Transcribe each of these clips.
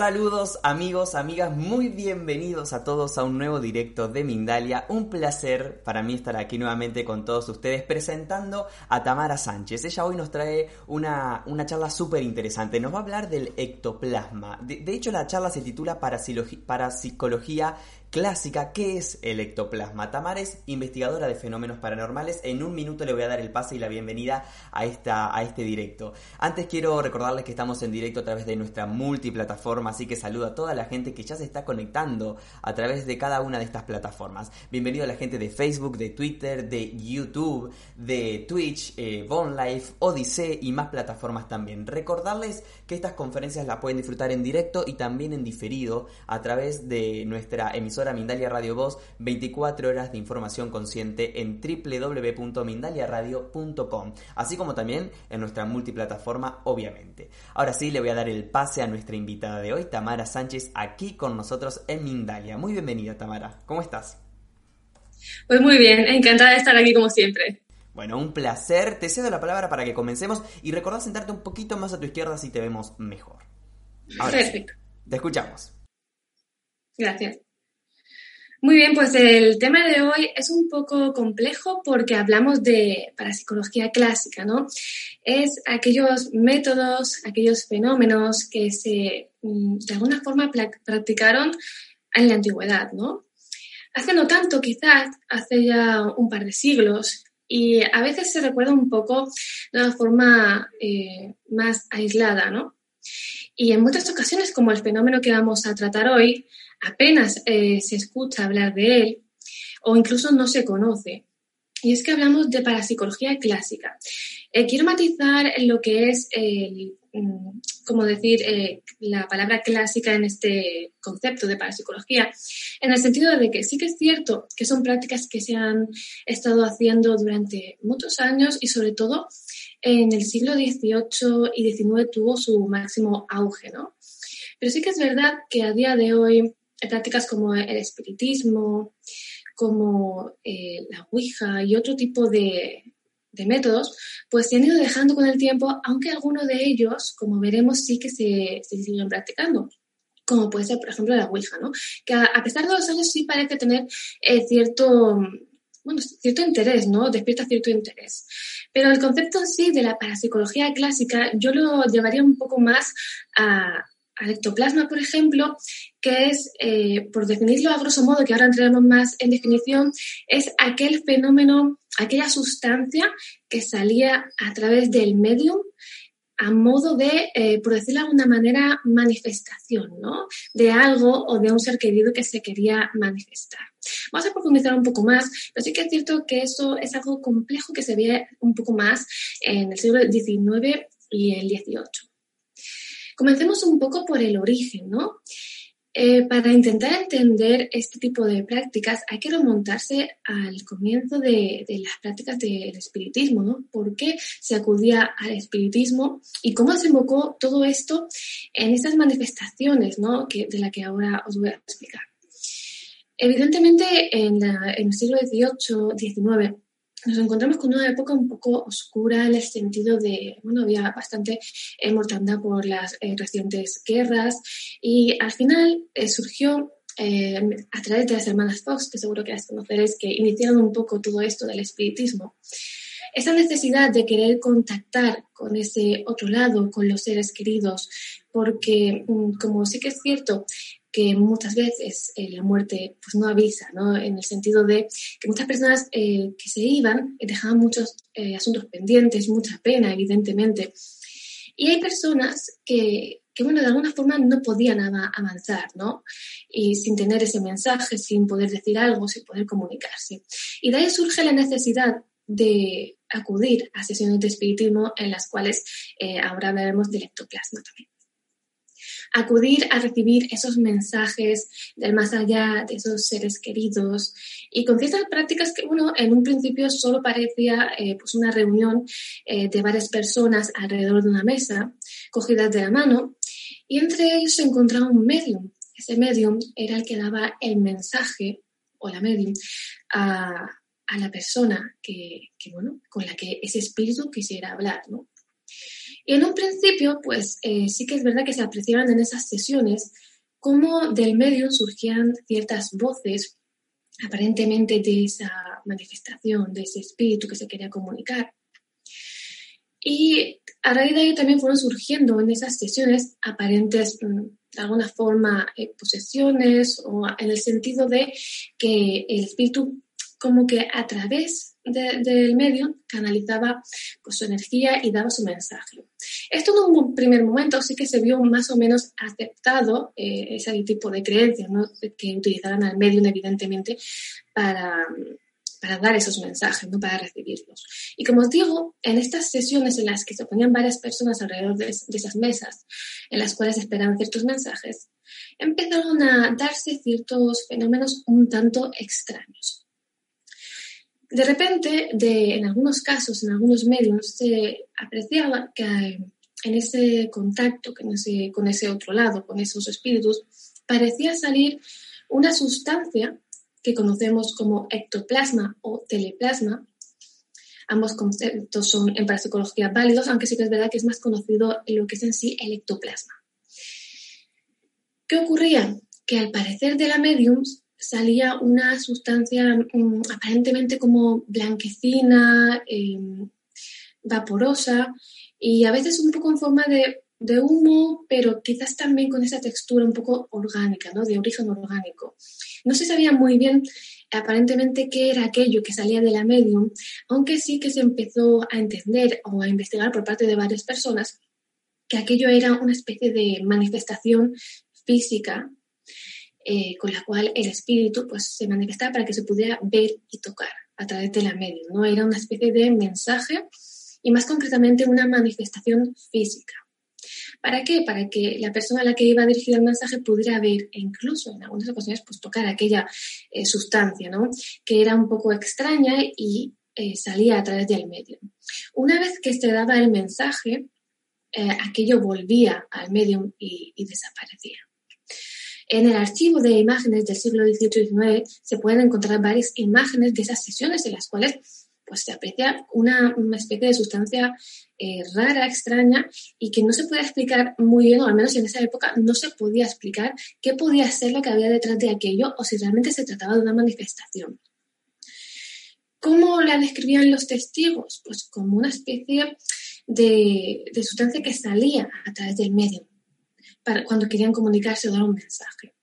Saludos amigos, amigas, muy bienvenidos a todos a un nuevo directo de Mindalia. Un placer para mí estar aquí nuevamente con todos ustedes presentando a Tamara Sánchez. Ella hoy nos trae una, una charla súper interesante. Nos va a hablar del ectoplasma. De, de, hecho la charla se titula Parapsicología clásica, ¿qué es el ectoplasma? Tamara es investigadora de fenómenos paranormales. En un minuto le voy a dar el pase y la bienvenida a, esta, a este directo. Antes quiero recordarles que estamos en directo a través de nuestra multiplataforma, así que saludo a toda la gente que ya se está conectando a través de cada una de estas plataformas. Bienvenido a la gente de Facebook, de Twitter, de YouTube, de Twitch, eh, Life, Odyssey y más plataformas también. Recordarles que estas conferencias las pueden disfrutar en directo y también en diferido a través de nuestra emisora Mindalia Radio Voz, 24 horas de información consciente en www.mindaliaradio.com, así como también en nuestra multiplataforma, obviamente. Ahora sí, le voy a dar el pase a nuestra invitada de hoy, Tamara Sánchez, aquí con nosotros en Mindalia. Muy bienvenida, Tamara. ¿Cómo estás? Pues muy bien, encantada de estar aquí como siempre. Bueno, un placer. Te cedo la palabra para que comencemos y recordá sentarte un poquito más a tu izquierda si te vemos mejor. Perfecto. te escuchamos. Gracias. Muy bien, pues el tema de hoy es un poco complejo porque hablamos de parapsicología clásica, ¿no? Es aquellos métodos, aquellos fenómenos que se mm, de alguna forma practicaron en la antigüedad, ¿no? Hace no tanto, quizás hace ya un par de siglos, y a veces se recuerda un poco de una forma eh, más aislada, ¿no? Y en muchas ocasiones, como el fenómeno que vamos a tratar hoy, apenas eh, se escucha hablar de él o incluso no se conoce. Y es que hablamos de parapsicología clásica. Eh, quiero matizar lo que es, mm, como decir, eh, la palabra clásica en este concepto de parapsicología, en el sentido de que sí que es cierto que son prácticas que se han estado haciendo durante muchos años y sobre todo en el siglo XVIII y XIX tuvo su máximo auge, ¿no? Pero sí que es verdad que a día de hoy prácticas como el espiritismo, como eh, la Ouija y otro tipo de, métodos, pues se han ido dejando con el tiempo, aunque algunos de ellos, como veremos, sí que se, siguen practicando como puede ser, por ejemplo, la Ouija, ¿no? Que a, pesar de los años sí parece tener eh, cierto, bueno, cierto interés, ¿no? Despierta cierto interés. Pero el concepto en sí de la parapsicología clásica yo lo llevaría un poco más a, al ectoplasma, por ejemplo, que es, eh, por definirlo a grosso modo, que ahora entraremos más en definición, es aquel fenómeno, aquella sustancia que salía a través del medium a modo de, eh, por decirlo de alguna manera, manifestación, ¿no? De algo o de un ser querido que se quería manifestar. Vamos a profundizar un poco más, pero sí que es cierto que eso es algo complejo que se ve un poco más en el siglo XIX y el XVIII. Comencemos un poco por el origen, ¿no? Eh, para intentar entender este tipo de prácticas hay que remontarse al comienzo de, las prácticas del espiritismo, ¿no? ¿Por qué se acudía al espiritismo y cómo se invocó todo esto en estas manifestaciones, ¿no? De la que ahora os voy a explicar. Evidentemente, en, en el siglo XVIII, XIX, nos encontramos con una época un poco oscura en el sentido de, bueno, había bastante eh, mortandad por las eh, recientes guerras y al final eh, surgió a través de las hermanas Fox, que seguro que las conoceréis, que iniciaron un poco todo esto del espiritismo, esa necesidad de querer contactar con ese otro lado, con los seres queridos, porque mm, como sí que es cierto que muchas veces eh, la muerte pues no avisa, ¿no? En el sentido de que muchas personas eh, que se iban eh, dejaban muchos asuntos pendientes, mucha pena, evidentemente. Y hay personas que, que, bueno, de alguna forma no podían avanzar, ¿no? Y sin tener ese mensaje, sin poder decir algo, sin poder comunicarse. Y de ahí surge la necesidad de acudir a sesiones de espiritismo en las cuales eh, ahora hablaremos del ectoplasma también acudir a recibir esos mensajes del más allá, de esos seres queridos, y con ciertas prácticas que, bueno, en un principio solo parecía eh, pues una reunión eh, de varias personas alrededor de una mesa, cogidas de la mano, y entre ellos se encontraba un medium. Ese medium era el que daba el mensaje, o la medium, a, a la persona que, que, bueno, con la que ese espíritu quisiera hablar, ¿no? Y en un principio, pues eh, sí que es verdad que se apreciaban en esas sesiones cómo del medio surgían ciertas voces aparentemente de esa manifestación, de ese espíritu que se quería comunicar. Y a raíz de ahí también fueron surgiendo en esas sesiones aparentes, mm, de alguna forma, eh, posesiones o en el sentido de que el espíritu como que a través del medio canalizaba pues, su energía y daba su mensaje. Esto en un primer momento sí que se vio más o menos aceptado eh, ese tipo de creencias, que utilizaran al medio evidentemente para, para dar esos mensajes, ¿no? para recibirlos. Y como os digo, en estas sesiones en las que se ponían varias personas alrededor de, de esas mesas, en las cuales esperaban ciertos mensajes, empezaron a darse ciertos fenómenos un tanto extraños. De repente, en algunos casos, en algunos medios, se apreciaba que en ese contacto con ese, con ese otro lado, con esos espíritus, parecía salir una sustancia que conocemos como ectoplasma o teleplasma. Ambos conceptos son en parapsicología válidos, aunque sí que es verdad que es más conocido lo que es en sí el ectoplasma. ¿Qué ocurría? Que al parecer de la medium salía una sustancia mm, aparentemente como blanquecina, em, vaporosa y a veces un poco en forma de, humo, pero quizás también con esa textura un poco orgánica, ¿no? de origen orgánico. No se sabía muy bien aparentemente qué era aquello que salía de la medium, aunque sí que se empezó a entender o a investigar por parte de varias personas que aquello era una especie de manifestación física eh, con la cual el espíritu pues, se manifestaba para que se pudiera ver y tocar a través de la medium. ¿no? Era una especie de mensaje y más concretamente una manifestación física. ¿Para qué? Para que la persona a la que iba dirigido el mensaje pudiera ver e incluso en algunas ocasiones pues, tocar aquella eh, sustancia, ¿no? que era un poco extraña y eh, salía a través del medium. Una vez que se daba el mensaje, aquello volvía al medium y desaparecía. En el archivo de imágenes del siglo XVIII y XIX se pueden encontrar varias imágenes de esas sesiones en las cuales pues, se aprecia una, especie de sustancia eh, rara, extraña y que no se puede explicar muy bien, o al menos en esa época no se podía explicar qué podía ser lo que había detrás de aquello o si realmente se trataba de una manifestación. ¿Cómo la describían los testigos? Pues como una especie de, de sustancia que salía a través del medio cuando querían comunicarse o dar un mensaje.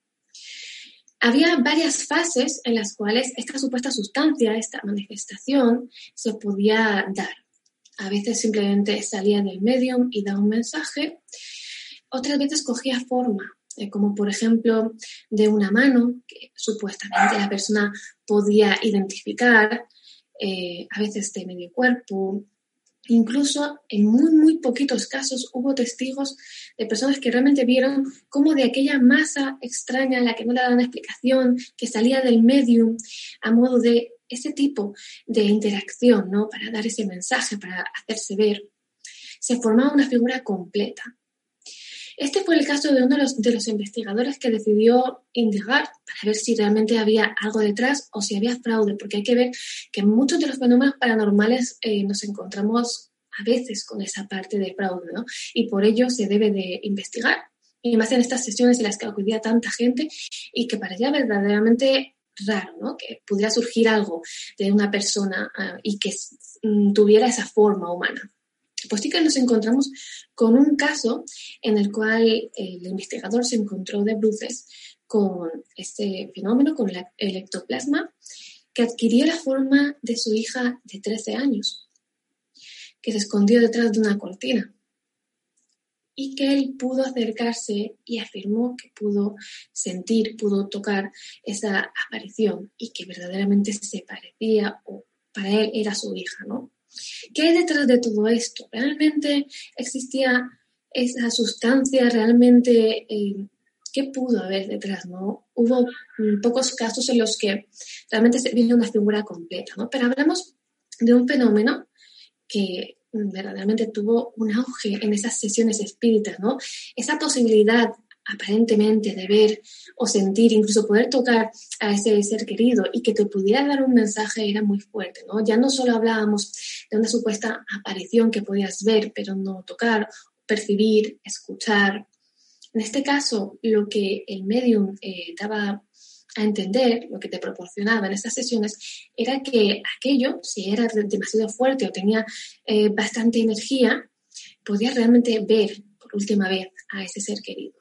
Había varias fases en las cuales esta supuesta sustancia, esta manifestación, se podía dar. A veces simplemente salía del medium y daba un mensaje, otras veces cogía forma, eh, como por ejemplo de una mano que supuestamente la persona podía identificar, eh, a veces de medio cuerpo, Incluso en muy, muy poquitos casos hubo testigos de personas que realmente vieron cómo de aquella masa extraña a la que no le daban explicación, que salía del medium a modo de ese tipo de interacción, ¿no? Para dar ese mensaje, para hacerse ver, se formaba una figura completa. Este fue el caso de uno de los, de los, investigadores que decidió indagar para ver si realmente había algo detrás o si había fraude, porque hay que ver que muchos de los fenómenos paranormales eh, nos encontramos a veces con esa parte de fraude, ¿no? Y por ello se debe de investigar. Y más en estas sesiones en las que acudía tanta gente y que parecía verdaderamente raro, ¿no? Que pudiera surgir algo de una persona ah, y que mm, tuviera esa forma humana. Pues sí que nos encontramos con un caso en el cual el investigador se encontró de bruces con este fenómeno, con el ectoplasma, que adquirió la forma de su hija de 13 años, que se escondió detrás de una cortina. y que él pudo acercarse y afirmó que pudo sentir, pudo tocar esa aparición y que verdaderamente se parecía o para él era su hija, ¿no? ¿Qué hay detrás de todo esto? ¿Realmente existía esa sustancia? ¿Realmente eh, qué pudo haber detrás? ¿no? Hubo mm, pocos casos en los que realmente se vio una figura completa, ¿no? Pero hablamos de un fenómeno que verdaderamente tuvo un auge en esas sesiones espíritas, ¿no? Esa posibilidad aparentemente de ver o sentir, incluso poder tocar a ese ser querido y que te pudiera dar un mensaje era muy fuerte, ¿no? Ya no solo hablábamos de una supuesta aparición que podías ver, pero no tocar, percibir, escuchar. En este caso, lo que el medium eh, daba a entender, lo que te proporcionaba en estas sesiones, era que aquello, si era demasiado fuerte o tenía eh, bastante energía, podía realmente ver por última vez a ese ser querido.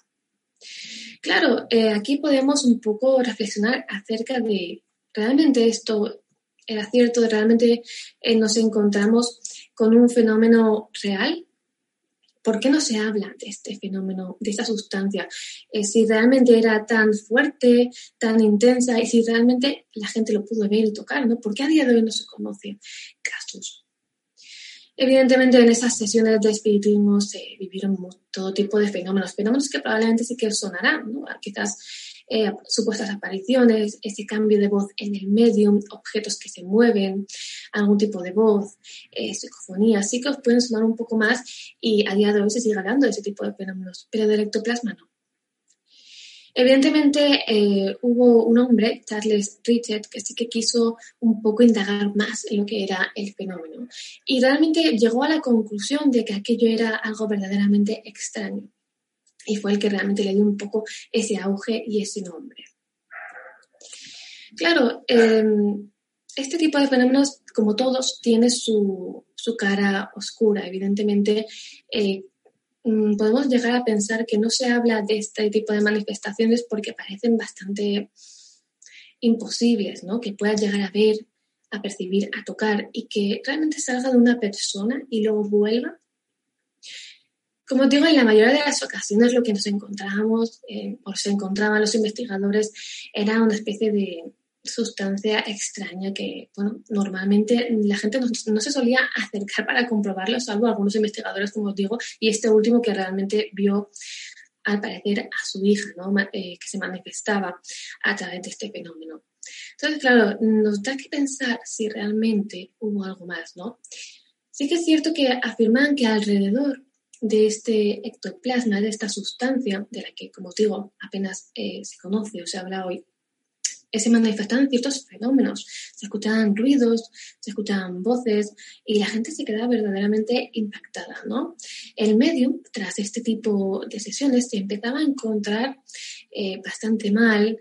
Claro, eh, aquí podemos un poco reflexionar acerca de, ¿realmente esto era cierto? ¿Realmente eh, nos encontramos con un fenómeno real? ¿Por qué no se habla de este fenómeno, de esta sustancia? Eh, si realmente era tan fuerte, tan intensa y si realmente la gente lo pudo ver y tocar, ¿no? ¿Por qué a día de hoy no se conocen casos? Evidentemente en esas sesiones de espiritismo se vivieron todo tipo de fenómenos, fenómenos que probablemente sí que sonarán, ¿no? quizás eh, supuestas apariciones, ese cambio de voz en el medium, objetos que se mueven, algún tipo de voz, eh, psicofonía, sí que os pueden sonar un poco más y a día de hoy se sigue hablando de ese tipo de fenómenos, pero del ectoplasma no. Evidentemente eh, hubo un hombre, Charles Richard, que sí que quiso un poco indagar más en lo que era el fenómeno y realmente llegó a la conclusión de que aquello era algo verdaderamente extraño y fue el que realmente le dio un poco ese auge y ese nombre. Claro, em, este tipo de fenómenos, como todos, tiene su, cara oscura. Evidentemente, eh, podemos llegar a pensar que no se habla de este tipo de manifestaciones porque parecen bastante imposibles, ¿no? Que puedas llegar a ver, a percibir, a tocar y que realmente salga de una persona y luego vuelva. Como digo, en la mayoría de las ocasiones lo que nos encontrábamos eh, o se encontraban los investigadores era una especie de sustancia extraña que, bueno, normalmente la gente no, se solía acercar para comprobarlo, salvo algunos investigadores, como os digo, y este último que realmente vio al parecer a su hija, ¿no? Eh, que se manifestaba a través de este fenómeno. Entonces, claro, nos da que pensar si realmente hubo algo más, ¿no? Sí que es cierto que afirman que alrededor de este ectoplasma, de esta sustancia, de la que, como os digo, apenas eh, se conoce o se habla hoy, se manifestaban ciertos fenómenos. Se escuchaban ruidos, se escuchaban voces y la gente se quedaba verdaderamente impactada, ¿no? El medium, tras este tipo de sesiones, se empezaba a encontrar eh, bastante mal,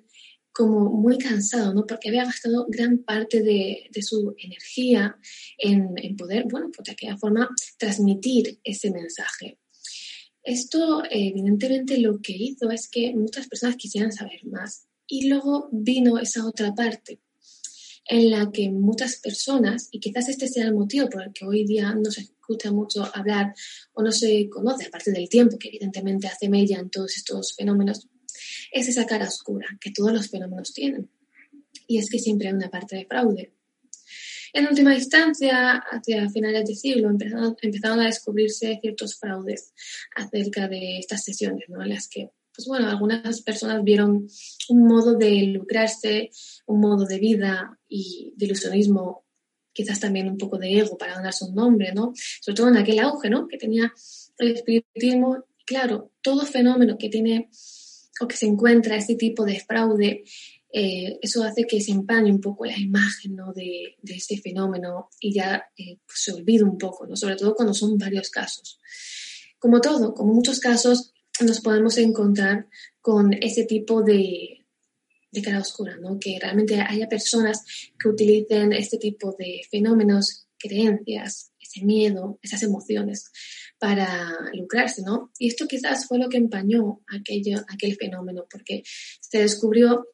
como muy cansado, ¿no? Porque había gastado gran parte de, su energía en, poder, bueno, pues de aquella forma transmitir ese mensaje. Esto, evidentemente, lo que hizo es que muchas personas quisieran saber más y luego vino esa otra parte en la que muchas personas, y quizás este sea el motivo por el que hoy día no se escucha mucho hablar o no se conoce, aparte del tiempo que evidentemente hace mella en todos estos fenómenos, es esa cara oscura que todos los fenómenos tienen. Y es que siempre hay una parte de fraude. En última instancia, hacia finales de siglo, empezaron, a descubrirse ciertos fraudes acerca de estas sesiones, ¿no? en las que pues bueno, algunas personas vieron un modo de lucrarse, un modo de vida y de ilusionismo, quizás también un poco de ego para ganarse un nombre, ¿no? Sobre todo en aquel auge, ¿no? Que tenía el espiritismo. Claro, todo fenómeno que tiene o que se encuentra este tipo de fraude, eh, eso hace que se empañe un poco la imagen ¿no? de, de este fenómeno y ya eh, pues se olvide un poco, ¿no? sobre todo cuando son varios casos. Como todo, como muchos casos, nos podemos encontrar con ese tipo de, de cara oscura, ¿no? que realmente haya personas que utilicen este tipo de fenómenos, creencias, ese miedo, esas emociones para lucrarse, ¿no? Y esto quizás fue lo que empañó aquello, aquel fenómeno, porque se descubrió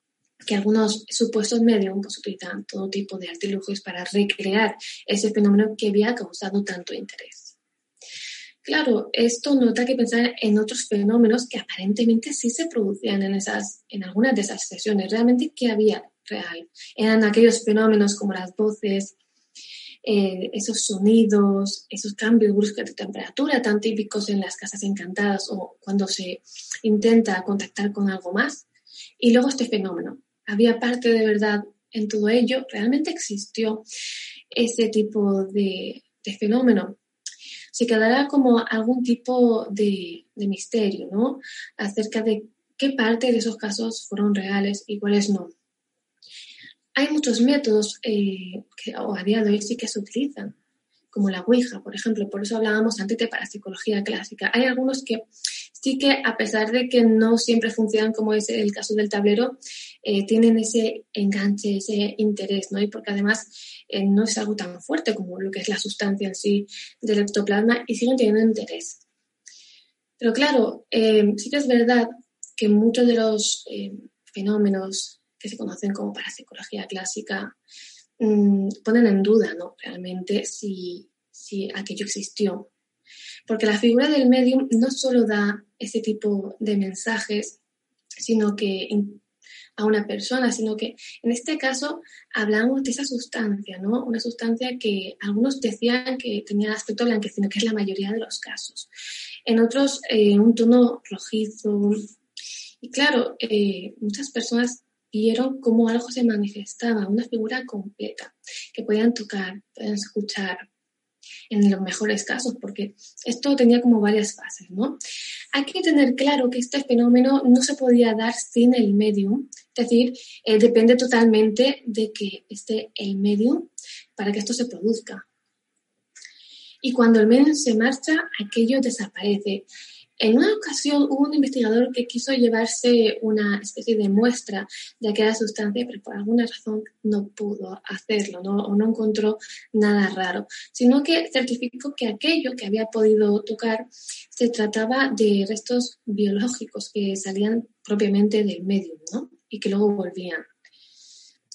que algunos supuestos medios pues, utilizan todo tipo de artilugios para recrear ese fenómeno que había causado tanto interés. Claro, esto nota que pensar en otros fenómenos que aparentemente sí se producían en, esas, en algunas de esas sesiones. Realmente, ¿qué había real? Eran aquellos fenómenos como las voces, eh, esos sonidos, esos cambios bruscos de temperatura tan típicos en las casas encantadas o cuando se intenta contactar con algo más. Y luego este fenómeno. Había parte de verdad en todo ello. Realmente existió ese tipo de, fenómeno. Se quedará como algún tipo de, misterio, ¿no? Acerca de qué parte de esos casos fueron reales y cuáles no. Hay muchos métodos eh, que a día de hoy sí que se utilizan, como la Ouija, por ejemplo, por eso hablábamos antes de parapsicología clásica. Hay algunos que sí que, a pesar de que no siempre funcionan como es el caso del tablero, eh, tienen ese enganche, ese interés, ¿no? Y porque además eh, no es algo tan fuerte como lo que es la sustancia en sí del ectoplasma y siguen teniendo interés. Pero claro, sí que es verdad que muchos de los fenómenos que se conocen como parapsicología clásica, mm, ponen en duda ¿no? realmente si, si aquello existió. Porque la figura del medium no solo da ese tipo de mensajes, sino que a una persona, sino que en este caso hablamos de esa sustancia, ¿no? Una sustancia que algunos decían que tenía aspecto blanquecino, que es la mayoría de los casos. En otros, eh, un tono rojizo. Y claro, eh, muchas personas vieron cómo algo se manifestaba, una figura completa, que podían tocar, podían escuchar, en los mejores casos, porque esto tenía como varias fases, ¿no? Hay que tener claro que este fenómeno no se podía dar sin el medium, es decir, eh, depende totalmente de que esté el medium para que esto se produzca. Y cuando el medium se marcha, aquello desaparece. En una ocasión hubo un investigador que quiso llevarse una especie de muestra de aquella sustancia, pero por alguna razón no pudo hacerlo, ¿no? o no encontró nada raro, sino que certificó que aquello que había podido tocar se trataba de restos biológicos que salían propiamente del medio ¿no? y que luego volvían.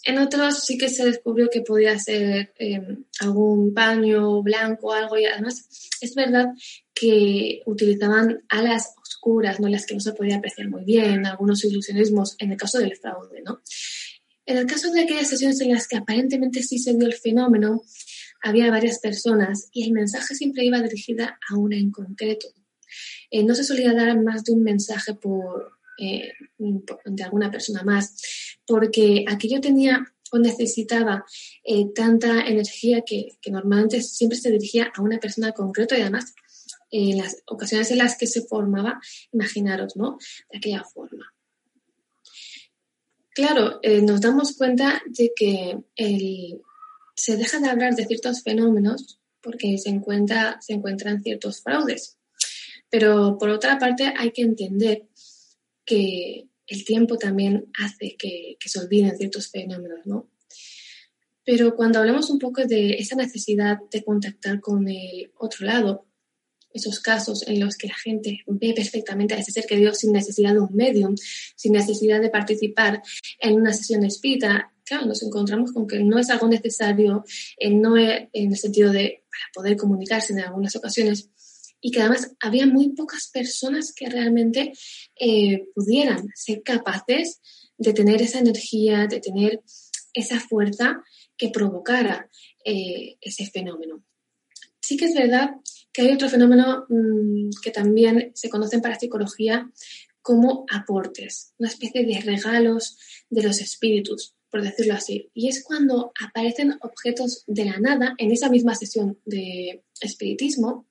En otros sí que se descubrió que podía ser em, algún paño blanco, o algo, y además es verdad que utilizaban alas oscuras, ¿no? las que no se podía apreciar muy bien, algunos ilusionismos en el caso del fraude. ¿no? En el caso de aquellas sesiones en las que aparentemente sí se dio el fenómeno, había varias personas y el mensaje siempre iba dirigida a una en concreto. Eh, no se solía dar más de un mensaje por, eh, de alguna persona más, porque aquello tenía o necesitaba eh, tanta energía que, normalmente siempre se dirigía a una persona concreta y además en las ocasiones en las que se formaba, imaginaros, ¿no? De aquella forma. Claro, eh, nos damos cuenta de que se deja de hablar de ciertos fenómenos porque se, encuentra, se encuentran ciertos fraudes. Pero por otra parte hay que entender que el tiempo también hace que, se olviden ciertos fenómenos, ¿no? Pero cuando hablamos un poco de esa necesidad de contactar con el otro lado, esos casos en los que la gente ve perfectamente a ese ser querido sin necesidad de un medium, sin necesidad de participar en una sesión espírita, claro, nos encontramos con que no es algo necesario, eh, no en el sentido de poder comunicarse en algunas ocasiones, y que además había muy pocas personas que realmente eh, pudieran ser capaces de tener esa energía, de tener esa fuerza que provocara eh, ese fenómeno. Sí que es verdad que hay otro fenómeno mm, que también se conoce para psicología como aportes, una especie de regalos de los espíritus, por decirlo así. Y es cuando aparecen objetos de la nada en esa misma sesión de espiritismo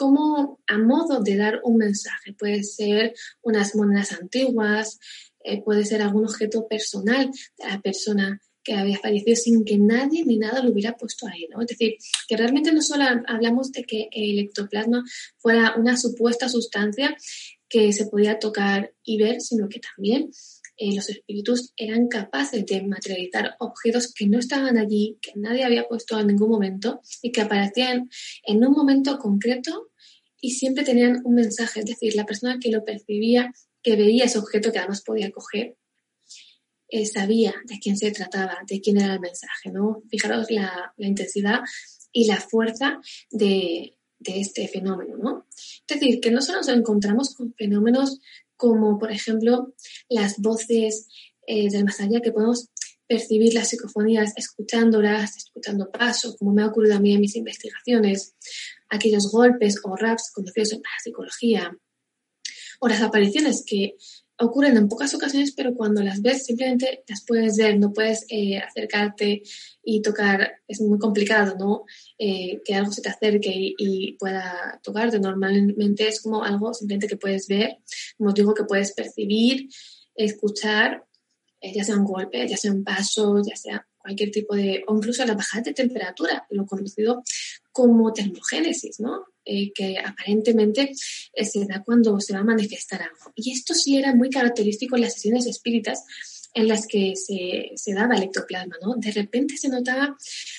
como a modo de dar un mensaje. Puede ser unas monedas antiguas, eh, puede ser algún objeto personal de la persona que había fallecido sin que nadie ni nada lo hubiera puesto ahí, ¿no? Es decir, que realmente no solo hablamos de que el ectoplasma fuera una supuesta sustancia que se podía tocar y ver, sino que también eh, los espíritus eran capaces de materializar objetos que no estaban allí, que nadie había puesto en ningún momento y que aparecían en un momento concreto y siempre tenían un mensaje, es decir, la persona que lo percibía, que veía ese objeto que además podía coger, eh, sabía de quién se trataba, de quién era el mensaje, ¿no? Fijaros la, intensidad y la fuerza de, este fenómeno, ¿no? Es decir, que no solo nos encontramos con fenómenos como, por ejemplo, las voces eh, del más allá, que podemos percibir las psicofonías escuchándolas, escuchando pasos, como me ha ocurrido a mí en mis investigaciones, aquellos golpes o raps conocidos en la psicología, o las apariciones que ocurren en pocas ocasiones, pero cuando las ves simplemente las puedes ver, no puedes eh, acercarte y tocar, es muy complicado, ¿no? Eh, que algo se te acerque y, pueda tocarte. Normalmente es como algo simplemente que puedes ver, como digo, que puedes percibir, escuchar, eh, ya sea un golpe, ya sea un paso, ya sea cualquier tipo de, o incluso la bajada de temperatura, lo conocido como termogénesis, ¿no? Eh, que aparentemente eh, se da cuando se va a manifestar algo. Y esto sí era muy característico en las sesiones espíritas en las que se, se daba el ectoplasma, ¿no? De repente se notaba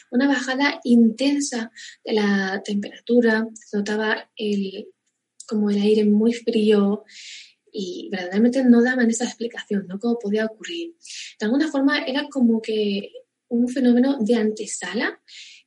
una bajada intensa de la temperatura, se notaba el, como el aire muy frío y verdaderamente no daban esa explicación, ¿no? Cómo podía ocurrir. De alguna forma era como que un fenómeno de antesala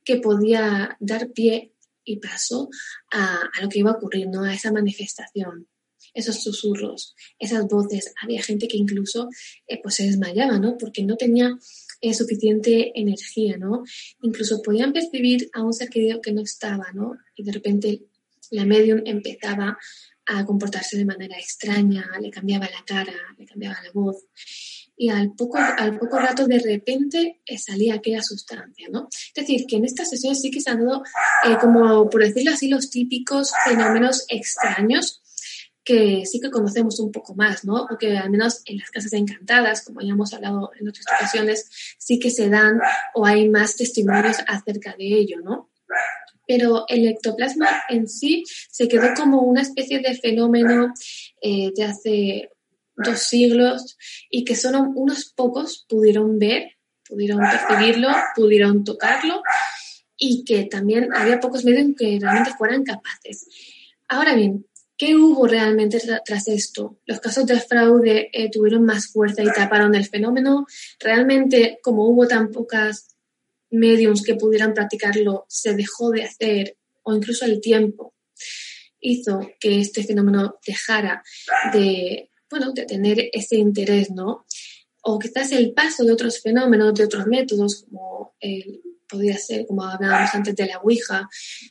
que podía dar pie y paso a, lo que iba a ocurrir, ¿no? A esa manifestación, esos susurros, esas voces. Había gente que incluso eh, pues se desmayaba, ¿no? Porque no tenía eh, suficiente energía, ¿no? Incluso podían percibir a un ser querido que no estaba, ¿no? Y de repente la medium empezaba a comportarse de manera extraña, le cambiaba la cara, le cambiaba la voz y al poco, al poco rato de repente eh, salía aquella sustancia, ¿no? Es decir, que en estas sesiones sí que se han dado, eh, como por decirlo así, los típicos fenómenos extraños que sí que conocemos un poco más, ¿no? O que al menos en las casas encantadas, como ya hemos hablado en otras ocasiones, sí que se dan o hay más testimonios acerca de ello, ¿no? Pero el ectoplasma en sí se quedó como una especie de fenómeno eh, de hace dos siglos y que solo unos pocos pudieron ver, pudieron percibirlo, pudieron tocarlo y que también había pocos medios que realmente fueran capaces. Ahora bien, ¿qué hubo realmente tras esto? ¿Los casos de fraude eh, tuvieron más fuerza y taparon el fenómeno? ¿Realmente, como hubo tan pocas mediums que pudieran practicarlo, se dejó de hacer o incluso el tiempo hizo que este fenómeno dejara de bueno, de tener ese interés, ¿no? O quizás el paso de otros fenómenos, de otros métodos, como el, podría ser, como hablábamos antes de la Ouija,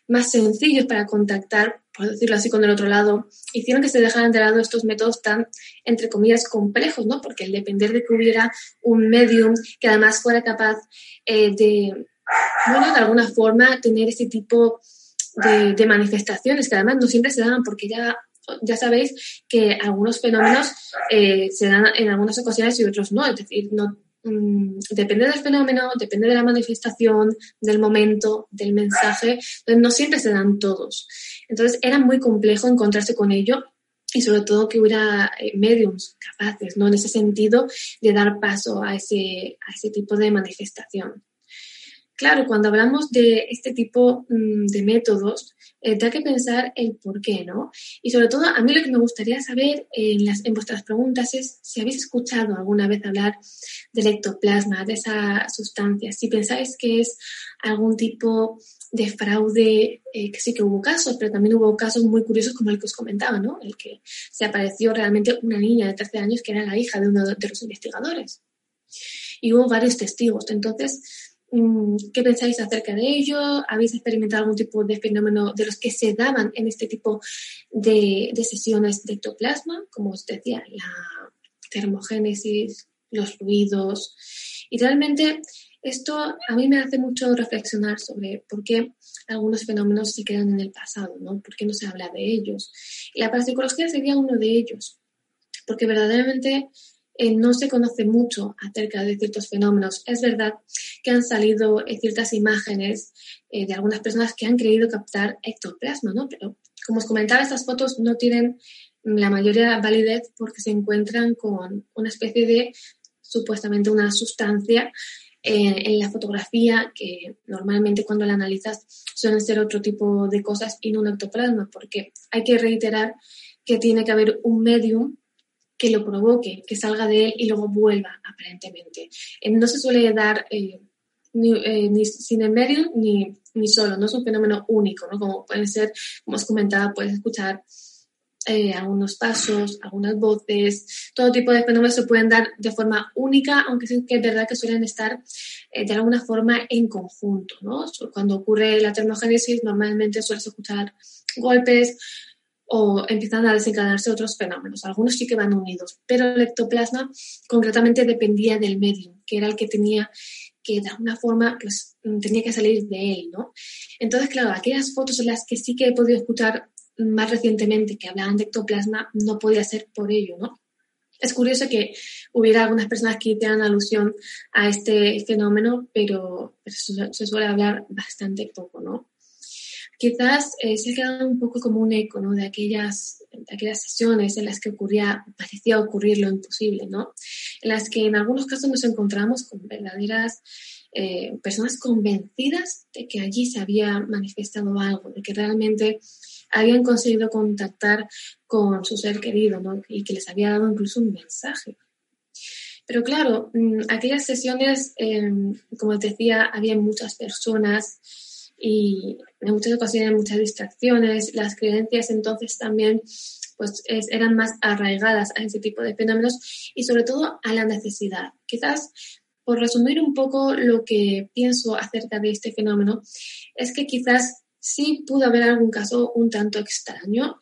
más sencillos para contactar, por decirlo así, con el otro lado, hicieron que se dejaran de lado estos métodos tan, entre comillas, complejos, ¿no? Porque el depender de que hubiera un medium que además fuera capaz eh, de, bueno, de alguna forma tener ese tipo de, de, manifestaciones, que además no siempre se daban porque ya ya sabéis que algunos fenómenos eh, se dan en algunas ocasiones y otros no. Es decir, no, mm, depende del fenómeno, depende de la manifestación, del momento, del mensaje. no siempre se dan todos. Entonces era muy complejo encontrarse con ello y sobre todo que hubiera eh, mediums capaces, ¿no? En ese sentido de dar paso a ese, a ese tipo de manifestación. Claro, cuando hablamos de este tipo mm, de métodos, eh, que pensar el por qué, ¿no? Y sobre todo, a mí lo que me gustaría saber en, vuestras preguntas es si habéis escuchado alguna vez hablar del ectoplasma, de esa sustancia, si pensáis que es algún tipo de fraude, eh, que sí que hubo casos, pero también hubo casos muy curiosos como el que os comentaba, ¿no? El que se apareció realmente una niña de 13 años que era la hija de uno de los investigadores. Y hubo varios testigos. Entonces, ¿Qué pensáis acerca de ello? ¿Habéis experimentado algún tipo de fenómeno de los que se daban en este tipo de, sesiones de ectoplasma? Como os decía, la termogénesis, los ruidos. Y realmente esto a mí me hace mucho reflexionar sobre por qué algunos fenómenos se quedan en el pasado, ¿no? ¿Por qué no se habla de ellos? Y la parapsicología sería uno de ellos, porque verdaderamente eh, no se conoce mucho acerca de ciertos fenómenos. Es verdad que han salido eh, ciertas imágenes eh, de algunas personas que han creído captar ectoplasma, ¿no? Pero como os comentaba, estas fotos no tienen la mayoría validez porque se encuentran con una especie de supuestamente una sustancia en la fotografía que normalmente cuando la analizas suelen ser otro tipo de cosas y no un ectoplasma, porque hay que reiterar que tiene que haber un medium que lo provoque, que salga de él y luego vuelva, aparentemente. Eh, no se suele dar eh, ni, sin el medio ni, ni solo, no es un fenómeno único, ¿no? Como pueden ser, como os comentaba, puedes escuchar eh, algunos pasos, algunas voces, todo tipo de fenómenos se pueden dar de forma única, aunque sí que es verdad que suelen estar eh, de alguna forma en conjunto, ¿no? Cuando ocurre la termogénesis normalmente sueles escuchar golpes o empiezan a desencadenarse otros fenómenos. Algunos sí que van unidos, pero el ectoplasma concretamente dependía del medio, que era el que tenía que de alguna forma pues tenía que salir de él, ¿no? Entonces, claro, aquellas fotos en las que sí que he podido escuchar más recientemente que hablaban de ectoplasma, no podía ser por ello, ¿no? Es curioso que hubiera algunas personas que hicieran alusión a este fenómeno, pero, se suele hablar bastante poco, ¿no? Quizás eh, se ha quedado un poco como un eco, ¿no? De aquellas, aquellas sesiones en las que ocurría, parecía ocurrir lo imposible, ¿no? En las que en algunos casos nos encontramos con verdaderas eh, personas convencidas de que allí se había manifestado algo, de que realmente habían conseguido contactar con su ser querido ¿no? y que les había dado incluso un mensaje. Pero claro, mm, aquellas sesiones, em, como decía, había muchas personas y en muchas ocasiones muchas distracciones. Las creencias entonces también pues eran más arraigadas a ese tipo de fenómenos y sobre todo a la necesidad. Quizás por resumir un poco lo que pienso acerca de este fenómeno, es que quizás sí pudo haber algún caso un tanto extraño.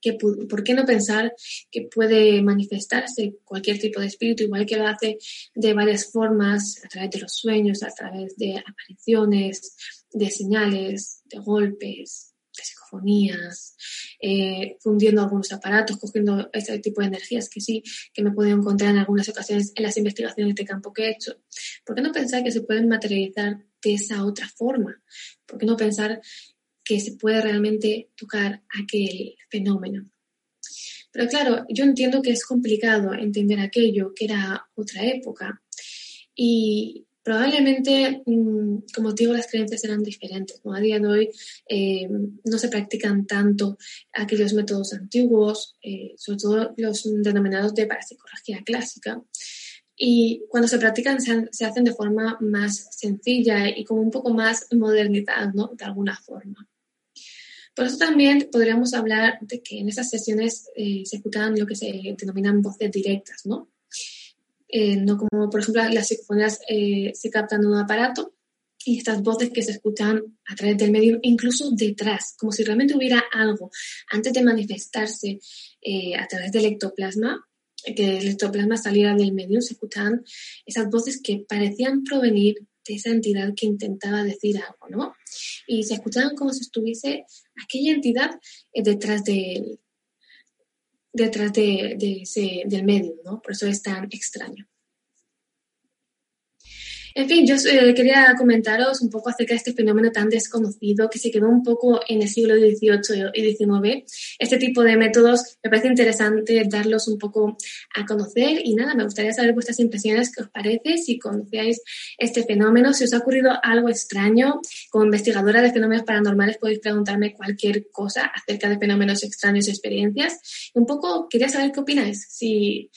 Que, ¿Por qué no pensar que puede manifestarse cualquier tipo de espíritu, igual que lo hace de varias formas, a través de los sueños, a través de apariciones, de señales, de golpes, de psicofonías, eh, fundiendo algunos aparatos, cogiendo ese tipo de energías que sí, que me he podido encontrar en algunas ocasiones en las investigaciones de campo que he hecho. ¿Por qué no pensar que se pueden materializar de esa otra forma? ¿Por qué no pensar que se puede realmente tocar aquel fenómeno? Pero claro, yo entiendo que es complicado entender aquello, que era otra época. Y, Probablemente, mm, como digo, las creencias eran diferentes. A día de hoy eh, no se practican tanto aquellos métodos antiguos, eh, sobre todo los denominados de parapsicología clásica. Y cuando se practican se, hacen de forma más sencilla y como un poco más modernizada, ¿no? De alguna forma. Por eso también podríamos hablar de que en esas sesiones eh, se ejecutan lo que se denominan voces directas, ¿no? Eh, no como por ejemplo las psicofonías eh, se captan en un aparato y estas voces que se escuchan a través del medio, incluso detrás, como si realmente hubiera algo antes de manifestarse eh, a través del ectoplasma, que el ectoplasma saliera del medio, se escuchaban esas voces que parecían provenir de esa entidad que intentaba decir algo, ¿no? Y se escuchaban como si estuviese aquella entidad detrás de, detrás de, ese, del medio, ¿no? Por eso es tan extraño. En fin, yo eh, quería comentaros un poco acerca de este fenómeno tan desconocido que se quedó un poco en el siglo XVIII y XIX. Este tipo de métodos me parece interesante darlos un poco a conocer y nada, me gustaría saber vuestras impresiones, qué os parece, si conocíais este fenómeno, si os ha ocurrido algo extraño. Como investigadora de fenómenos paranormales podéis preguntarme cualquier cosa acerca de fenómenos extraños y experiencias. Un poco quería saber qué opináis, si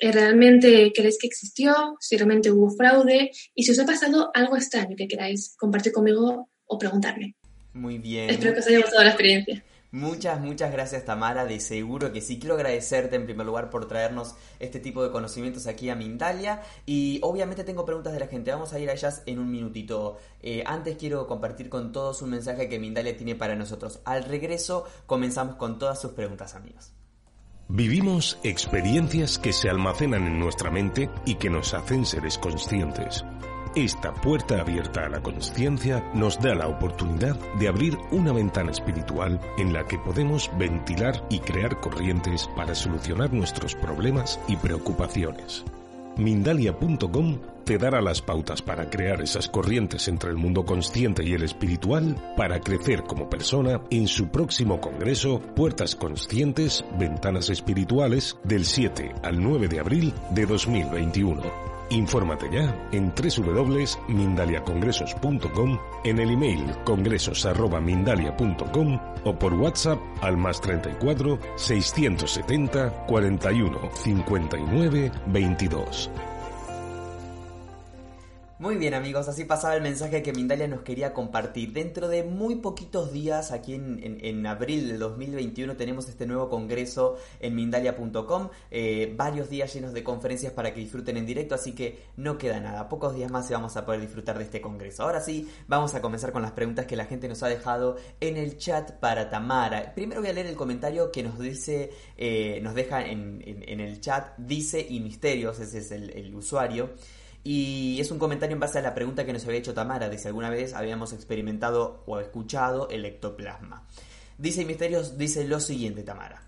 realmente creéis que existió, si realmente hubo fraude y si os ha pasado algo extraño que queráis compartir conmigo o preguntarme. Muy bien. Espero que os haya gustado la experiencia. Muchas, muchas gracias Tamara, de seguro que sí. Quiero agradecerte en primer lugar por traernos este tipo de conocimientos aquí a Mindalia y obviamente tengo preguntas de la gente, vamos a ir a ellas en un minutito. Eh, antes quiero compartir con todos un mensaje que Mindalia tiene para nosotros. Al regreso comenzamos con todas sus preguntas amigos. Vivimos experiencias que se almacenan en nuestra mente y que nos hacen seres conscientes. Esta puerta abierta a la conciencia nos da la oportunidad de abrir una ventana espiritual en la que podemos ventilar y crear corrientes para solucionar nuestros problemas y preocupaciones. Mindalia.com te dará las pautas para crear esas corrientes entre el mundo consciente y el espiritual para crecer como persona en su próximo congreso Puertas Conscientes, Ventanas Espirituales del 7 al 9 de abril de 2021. Infórmate ya en www.mindaliacongresos.com, en el email congresos.mindalia.com o por WhatsApp al más 34 670 41 59 22. Muy bien amigos, así pasaba el mensaje que Mindalia nos quería compartir. Dentro de muy poquitos días, aquí en, abril del 2021, tenemos este nuevo congreso en mindalia.com. Eh, varios días llenos de conferencias para que disfruten en directo, así que no queda nada. Pocos días más y vamos a poder disfrutar de este congreso. Ahora sí, vamos a comenzar con las preguntas que la gente nos ha dejado en el chat para Tamara. Primero voy a leer el comentario que nos dice, eh, nos deja en, el chat, dice y misterios, ese es el usuario. Y es un comentario en base a la pregunta que nos había hecho Tamara de si alguna vez habíamos experimentado o escuchado el ectoplasma. Dice Misterios, dice lo siguiente Tamara.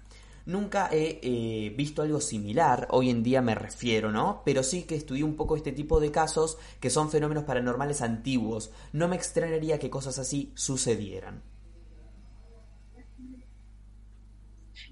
Nunca he eh, visto algo similar, hoy en día me refiero, ¿no? Pero sí que estudié un poco este tipo de casos que son fenómenos paranormales antiguos. No me extrañaría que cosas así sucedieran.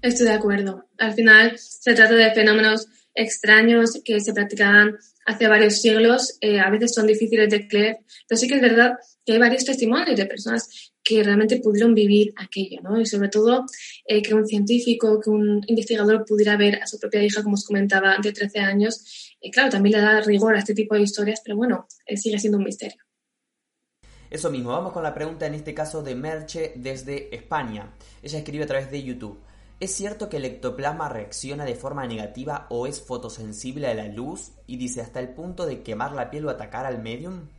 Estoy de acuerdo. Al final se trata de fenómenos extraños que se practicaban hace varios siglos, eh, a veces son difíciles de creer, pero sí que es verdad que hay varios testimonios de personas que realmente pudieron vivir aquello, ¿no? Y sobre todo eh, que un científico, que un investigador pudiera ver a su propia hija, como os comentaba, de 13 años, y claro, también le da rigor a este tipo de historias, pero bueno, eh, sigue siendo un misterio. Eso mismo, vamos con la pregunta en este caso de Merche desde España. Ella escribe a través de YouTube. ¿Es cierto que el ectoplasma reacciona de forma negativa o es fotosensible a la luz y dice hasta el punto de quemar la piel o atacar al medium?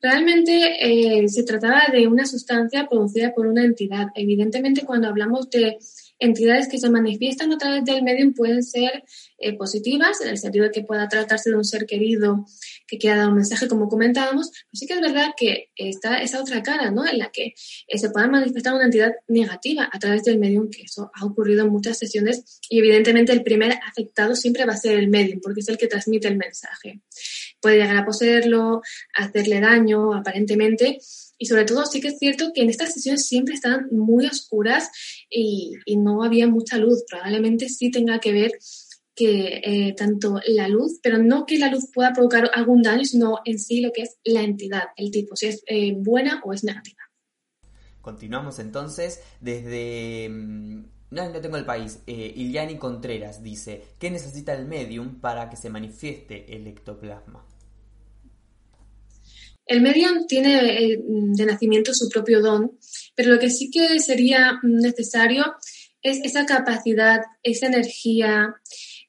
Realmente eh, se trataba de una sustancia producida por una entidad. Evidentemente, cuando hablamos de entidades que se manifiestan a través del medium pueden ser eh, positivas, en el sentido de que pueda tratarse de un ser querido que quiera dar un mensaje, como comentábamos, pero sí que es verdad que está esa otra cara, ¿no? En la que eh, se pueda manifestar una entidad negativa a través del medium, que eso ha ocurrido en muchas sesiones y evidentemente el primer afectado siempre va a ser el medium, porque es el que transmite el mensaje. Puede llegar a poseerlo, hacerle daño, aparentemente, y sobre todo sí que es cierto que en estas sesiones siempre están muy oscuras y, no había mucha luz. Probablemente sí tenga que ver que eh, tanto la luz, pero no que la luz pueda provocar algún daño, sino en sí lo que es la entidad, el tipo, si es eh, buena o es negativa. Continuamos entonces desde... Mm, no, no tengo el país. Eh, Iliani Contreras dice, ¿qué necesita el medium para que se manifieste el ectoplasma? El medium tiene eh, de nacimiento su propio don, pero lo que sí que sería necesario es esa capacidad, esa energía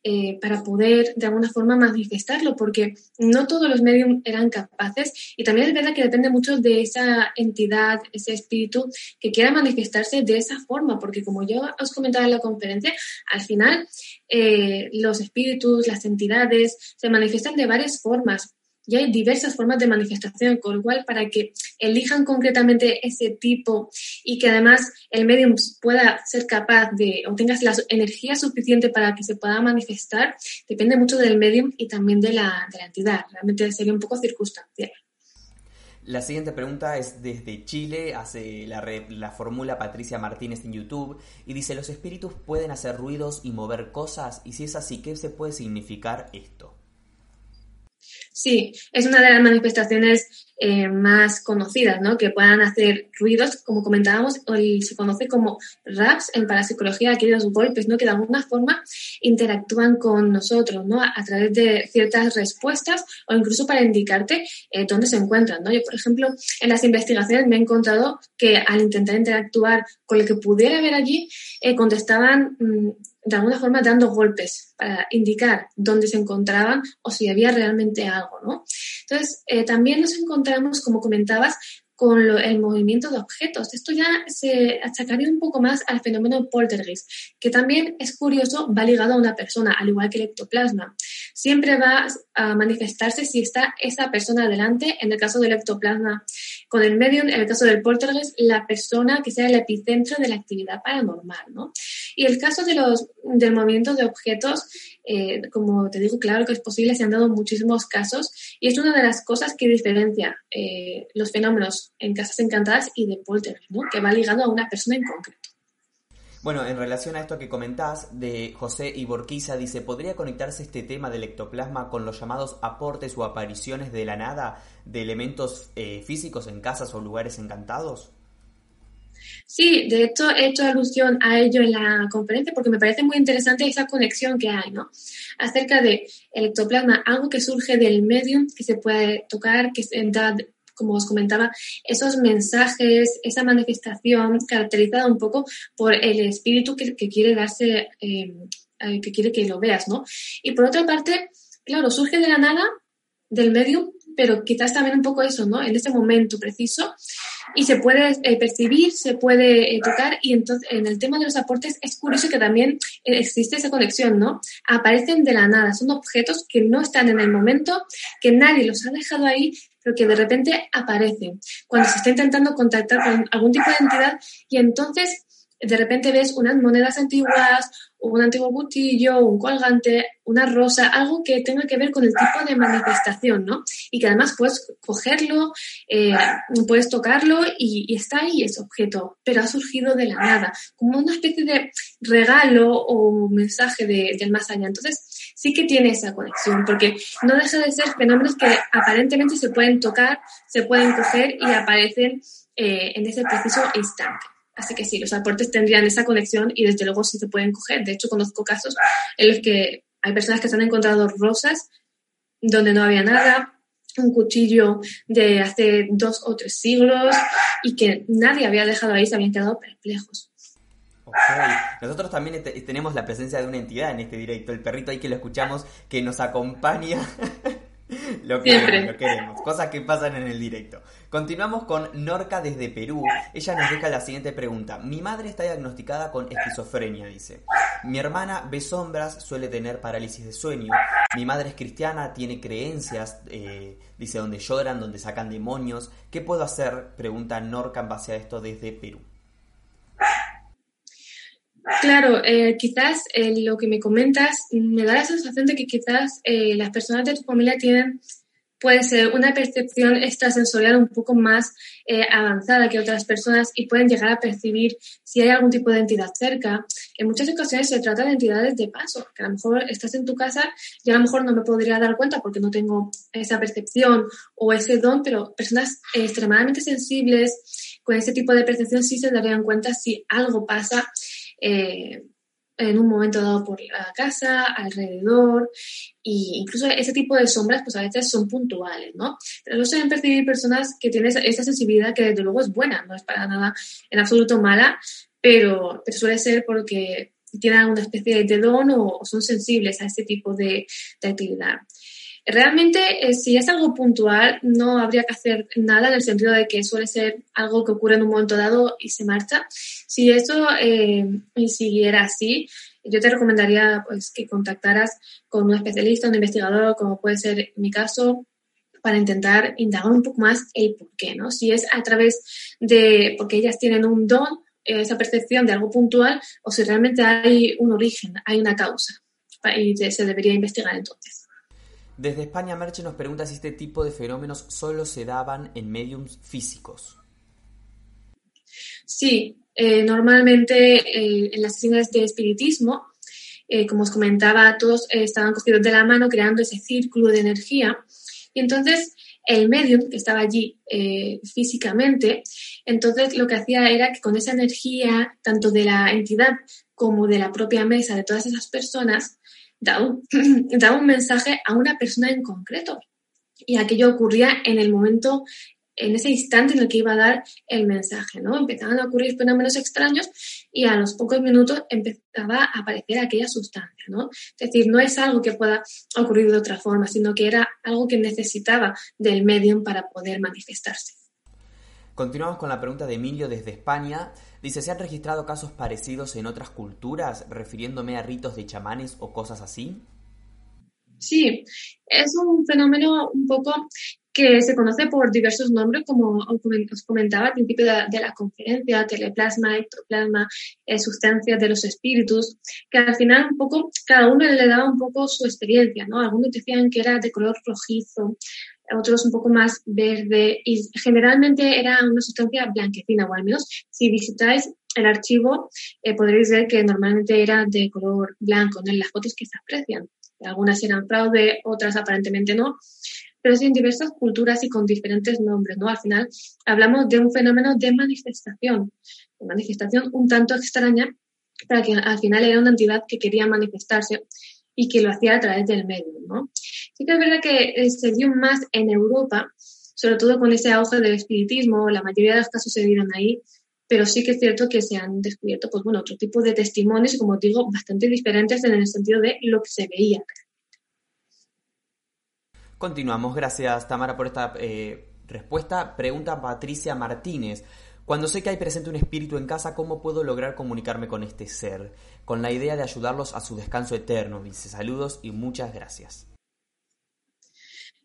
eh, para poder de alguna forma manifestarlo, porque no todos los mediums eran capaces y también es verdad que depende mucho de esa entidad, ese espíritu que quiera manifestarse de esa forma, porque como yo os comentaba en la conferencia, al final eh, los espíritus, las entidades se manifiestan de varias formas y hay diversas formas de manifestación, con lo cual para que elijan concretamente ese tipo y que además el medium pueda ser capaz de o tengas la energía suficiente para que se pueda manifestar, depende mucho del medium y también de la, entidad. Realmente sería un poco circunstancial. La siguiente pregunta es desde Chile, hace la, la fórmula Patricia Martínez en YouTube y dice, ¿los espíritus pueden hacer ruidos y mover cosas? Y si es así, ¿qué se puede significar esto? Sí, es una de las manifestaciones eh, más conocidas, ¿no? Que puedan hacer ruidos, como comentábamos, se conoce como raps en parapsicología, aquellos golpes, ¿no? Que de alguna forma interactúan con nosotros, ¿no? A, través de ciertas respuestas o incluso para indicarte eh, dónde se encuentran, ¿no? Yo, por ejemplo, en las investigaciones me he encontrado que al intentar interactuar con lo que pudiera haber allí, eh, contestaban mm, de alguna forma dando golpes para indicar dónde se encontraban o si había realmente algo, ¿no? Entonces, eh, también nos encontramos, como comentabas, con el movimiento de objetos. Esto ya se achacaría un poco más al fenómeno poltergeist, que también es curioso, va ligado a una persona, al igual que el ectoplasma. Siempre va a manifestarse si está esa persona delante, en el caso del ectoplasma con el medium, en el caso del poltergeist, la persona que sea el epicentro de la actividad paranormal, ¿no? Y el caso de los, del movimiento de objetos, eh, como te digo, claro que es posible, se han dado muchísimos casos y es una de las cosas que diferencia eh, los fenómenos en casas encantadas y de poltergeist, ¿no? Que va ligado a una persona en concreto. Bueno, en relación a esto que comentás de José Iborquiza, dice, ¿podría conectarse este tema del ectoplasma con los llamados aportes o apariciones de la nada de elementos eh, físicos en casas o lugares encantados? Sí, de hecho he hecho alusión a ello en la conferencia porque me parece muy interesante esa conexión que hay, ¿no? Acerca de el ectoplasma, algo que surge del medium, que se puede tocar, que da, como os comentaba, esos mensajes, esa manifestación caracterizada un poco por el espíritu que, quiere darse, eh, eh, que quiere que lo veas, ¿no? Y por otra parte, claro, surge de la nada, del medium, pero quizás también un poco eso, ¿no? En ese momento preciso y se puede eh, percibir, se puede eh, tocar y entonces en el tema de los aportes es curioso que también existe esa conexión, ¿no? Aparecen de la nada, son objetos que no están en el momento, que nadie los ha dejado ahí, pero que de repente aparecen cuando se está intentando contactar con algún tipo de entidad y entonces de repente ves unas monedas antiguas un antiguo cuchillo, un colgante, una rosa, algo que tenga que ver con el tipo de manifestación, ¿no? Y que además puedes cogerlo, eh, puedes tocarlo y, está ahí ese objeto, pero ha surgido de la nada, como una especie de regalo o mensaje del más allá. Entonces, sí que tiene esa conexión, porque no deja de ser fenómenos que aparentemente se pueden tocar, se pueden coger y aparecen eh, en ese preciso instante. Así que sí, los aportes tendrían esa conexión y desde luego sí se pueden coger. De hecho, conozco casos en los que hay personas que se han encontrado rosas donde no había nada, un cuchillo de hace dos o tres siglos y que nadie había dejado ahí, se habían quedado perplejos. Ok, nosotros también tenemos la presencia de una entidad en este directo, el perrito ahí que lo escuchamos, que nos acompaña lo queremos, lo queremos. Cosas que pasan en el directo. Continuamos con Norca desde Perú. Ella nos deja la siguiente pregunta. Mi madre está diagnosticada con esquizofrenia, dice. Mi hermana ve sombras, suele tener parálisis de sueño. Mi madre es cristiana, tiene creencias, eh, dice, donde lloran, donde sacan demonios. ¿Qué puedo hacer? Pregunta Norca en base a esto desde Perú. Claro, eh, quizás eh, lo que me comentas me da la sensación de que quizás eh, las personas de tu familia tienen, puede ser una percepción extrasensorial un poco más avanzada que otras personas y pueden llegar a percibir si hay algún tipo de entidad cerca. En muchas ocasiones se trata de entidades de paso, que a lo mejor estás en tu casa y a lo mejor no me podría dar cuenta porque no tengo esa percepción o ese don, pero personas extremadamente sensibles con ese tipo de percepción sí se darían cuenta si algo pasa eh, en un momento dado por la casa, alrededor, e incluso ese tipo de sombras pues a veces son puntuales, ¿no? Pero suelen percibir personas que tienen esa sensibilidad que desde luego es buena, no es para nada en absoluto mala, pero, pero suele ser porque tienen alguna especie de don o, son sensibles a este tipo de, de actividad. Realmente, eh, si es algo puntual, no habría que hacer nada en el sentido de que suele ser algo que ocurre en un momento dado y se marcha. Si eso eh, siguiera así, yo te recomendaría pues, que contactaras con un especialista, un investigador, como puede ser mi caso, para intentar indagar un poco más el por qué, ¿no? Si es a través de, porque ellas tienen un don, esa percepción de algo puntual, o si realmente hay un origen, hay una causa, y se debería investigar entonces. Desde España, Merche nos pregunta si este tipo de fenómenos solo se daban en mediums físicos. Sí, eh, normalmente eh, en las sesiones de espiritismo, eh, como os comentaba, todos estaban cogidos de la mano creando ese círculo de energía. Y entonces el medium que estaba allí físicamente, entonces lo que hacía era que con esa energía, tanto de la entidad como de la propia mesa de todas esas personas, da un, un mensaje a una persona en concreto. Y aquello ocurría en el momento, en ese instante en el que iba a dar el mensaje, ¿no? Empezaban a ocurrir fenómenos extraños y a los pocos minutos empezaba a aparecer aquella sustancia, ¿no? Es decir, no es algo que pueda ocurrir de otra forma, sino que era algo que necesitaba del medium para poder manifestarse. Continuamos con la pregunta de Emilio desde España. Dice, ¿se han registrado casos parecidos en otras culturas, refiriéndome a ritos de chamanes o cosas así? Sí, es un fenómeno un poco que se conoce por diversos nombres, como os comentaba al principio de, la conferencia, teleplasma, ectoplasma, eh, sustancias de los espíritus, que al final un poco, cada uno le daba un poco su experiencia, ¿no? Algunos decían que era de color rojizo, otros un poco más verde y generalmente era una sustancia blanquecina o al menos si visitáis el archivo eh, podréis ver que normalmente era de color blanco en las fotos que se aprecian. Algunas eran fraude, otras aparentemente no, pero sí en diversas culturas y con diferentes nombres, ¿no? Al final hablamos de un fenómeno de manifestación. manifestación un tanto extraña, para que al final era una entidad que quería manifestarse y que lo hacía a través del medio, ¿no? Sí que es verdad que eh, se dio más en Europa, sobre todo con ese auge del espiritismo, la mayoría de los casos se dieron ahí, pero sí que es cierto que se han descubierto, pues bueno, otro tipo de testimonios, como digo, bastante diferentes en el sentido de lo que se veía. Continuamos, gracias Tamara por esta eh, respuesta. Pregunta Patricia Martínez. Cuando sé que hay presente un espíritu en casa, ¿cómo puedo lograr comunicarme con este ser? Con la idea de ayudarlos a su descanso eterno. Dice saludos y muchas gracias.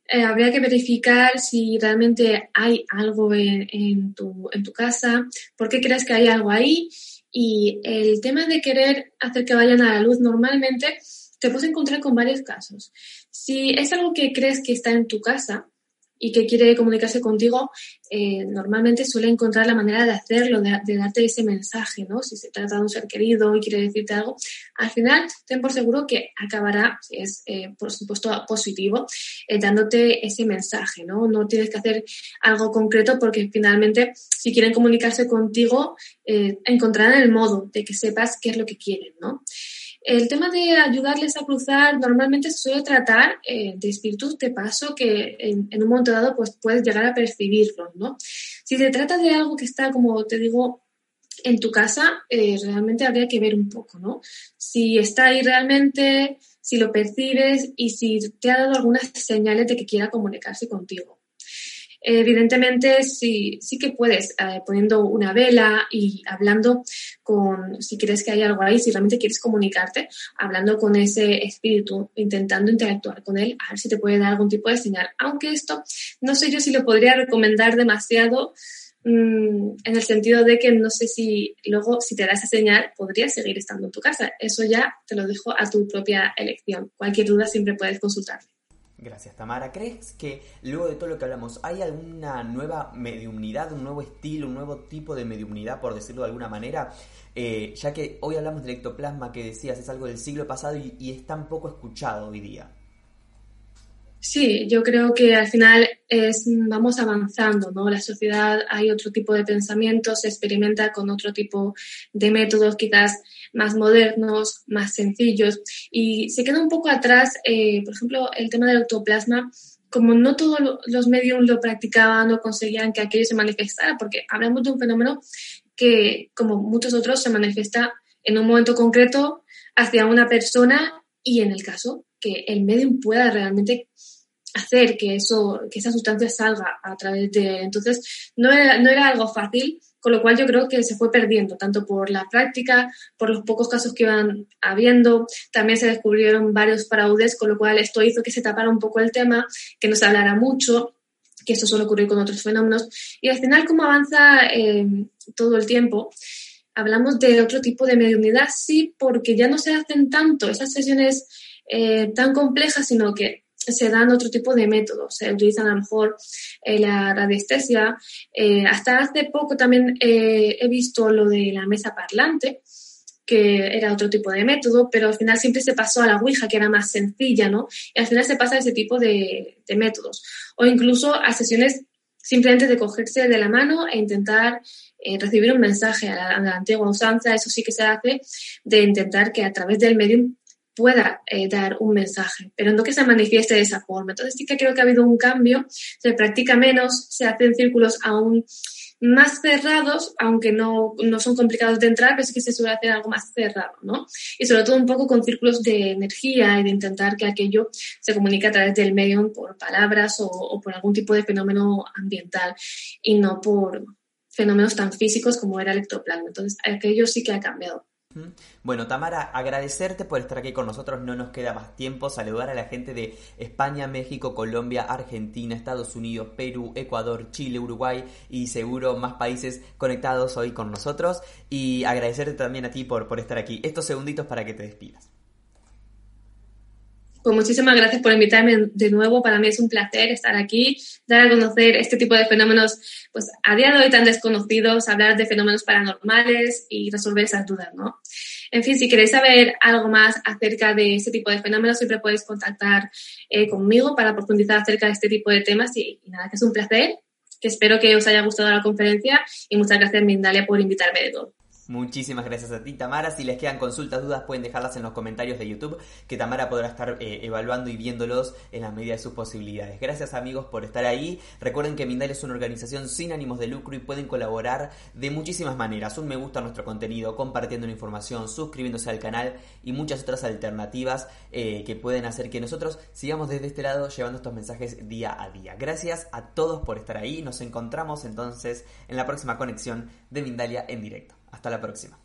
Eh, habría que verificar si realmente hay algo en, tu, en tu casa, por qué crees que hay algo ahí. Y el tema de querer hacer que vayan a la luz normalmente te puedes encontrar con varios casos. Si es algo que crees que está en tu casa, y que quiere comunicarse contigo, eh, normalmente suele encontrar la manera de hacerlo, de, darte ese mensaje, ¿no? Si se trata de un ser querido y quiere decirte algo, al final ten por seguro que acabará, si es eh, por supuesto positivo, eh, dándote ese mensaje, ¿no? No tienes que hacer algo concreto porque finalmente si quieren comunicarse contigo, encontrarán el modo de que sepas qué es lo que quieren, ¿no? El tema de ayudarles a cruzar normalmente se suele tratar eh, de espíritus de paso que en, un momento dado pues puedes llegar a percibirlos, ¿no? Si se trata de algo que está, como te digo, en tu casa, eh, realmente habría que ver un poco, ¿no? Si está ahí realmente, si lo percibes y si te ha dado algunas señales de que quiera comunicarse contigo. Evidentemente, sí, sí que puedes, eh, poniendo una vela y hablando con, si crees que hay algo ahí, si realmente quieres comunicarte, hablando con ese espíritu, intentando interactuar con él, a ver si te puede dar algún tipo de señal. Aunque esto, no sé yo si lo podría recomendar demasiado, mm, en el sentido de que no sé si luego, si te da esa señal, podrías seguir estando en tu casa. Eso ya te lo dejo a tu propia elección. Cualquier duda siempre puedes consultarme. Gracias, Tamara. ¿Crees que luego de todo lo que hablamos, hay alguna nueva mediumnidad, un nuevo estilo, un nuevo tipo de mediumnidad, por decirlo de alguna manera? Eh, ya que hoy hablamos del ectoplasma que decías, es algo del siglo pasado y, y es tan poco escuchado hoy día. Sí, yo creo que al final es, vamos avanzando, ¿no? La sociedad hay otro tipo de pensamientos, se experimenta con otro tipo de métodos quizás más modernos, más sencillos y se queda un poco atrás, eh, por ejemplo, el tema del autoplasma, como no todos los medios lo practicaban o conseguían que aquello se manifestara, porque hablamos de un fenómeno que, como muchos otros, se manifiesta en un momento concreto hacia una persona y en el caso que el medium pueda realmente hacer que eso, que esa sustancia salga a través de. Entonces, no era, no era algo fácil, con lo cual yo creo que se fue perdiendo, tanto por la práctica, por los pocos casos que iban habiendo. También se descubrieron varios fraudes, con lo cual esto hizo que se tapara un poco el tema, que no se hablara mucho, que eso suele ocurrir con otros fenómenos. Y al final, como avanza eh, todo el tiempo, hablamos de otro tipo de mediunidad, sí, porque ya no se hacen tanto esas sesiones eh, tan complejas, sino que se dan otro tipo de métodos. Se utilizan a lo mejor eh, la radiestesia. Eh, hasta hace poco también he visto lo de la mesa parlante, que era otro tipo de método, pero al final siempre se pasó a la Ouija, que era más sencilla, ¿no? Y al final se pasa a ese tipo de, métodos. O incluso a sesiones simplemente de cogerse de la mano e intentar recibir un mensaje a la, a la, antigua usanza, eso sí que se hace, de intentar que a través del medium pueda eh, dar un mensaje, pero no que se manifieste de esa forma. Entonces sí que creo que ha habido un cambio, se practica menos, se hacen círculos aún más cerrados, aunque no, no son complicados de entrar, pero sí que se suele hacer algo más cerrado, ¿no? Y sobre todo un poco con círculos de energía y de intentar que aquello se comunique a través del medio por palabras o, o por algún tipo de fenómeno ambiental y no por fenómenos tan físicos como era el ectoplasma. Entonces, aquello sí que ha cambiado. Bueno, Tamara, agradecerte por estar aquí con nosotros. No nos queda más tiempo. Saludar a la gente de España, México, Colombia, Argentina, Estados Unidos, Perú, Ecuador, Chile, Uruguay y seguro más países conectados hoy con nosotros. Y agradecerte también a ti por, por estar aquí. Estos segunditos para que te despidas. Pues muchísimas gracias por invitarme de nuevo. Para mí es un placer estar aquí, dar a conocer este tipo de fenómenos, pues a día de hoy tan desconocidos, hablar de fenómenos paranormales y resolver esas dudas, ¿no? En fin, si queréis saber algo más acerca de este tipo de fenómenos, siempre podéis contactar eh, conmigo para profundizar acerca de este tipo de temas y, y nada, que es un placer que espero que os haya gustado la conferencia y muchas gracias Mindalia por invitarme de todo. Muchísimas gracias a ti, Tamara. Si les quedan consultas, dudas, pueden dejarlas en los comentarios de YouTube, que Tamara podrá estar eh, evaluando y viéndolos en la medida de sus posibilidades. Gracias, amigos, por estar ahí. Recuerden que Mindalia es una organización sin ánimos de lucro y pueden colaborar de muchísimas maneras. Un me gusta a nuestro contenido, compartiendo la información, suscribiéndose al canal y muchas otras alternativas eh, que pueden hacer que nosotros sigamos desde este lado llevando estos mensajes día a día. Gracias a todos por estar ahí. Nos encontramos entonces en la próxima conexión de Mindalia en directo. Hasta la próxima.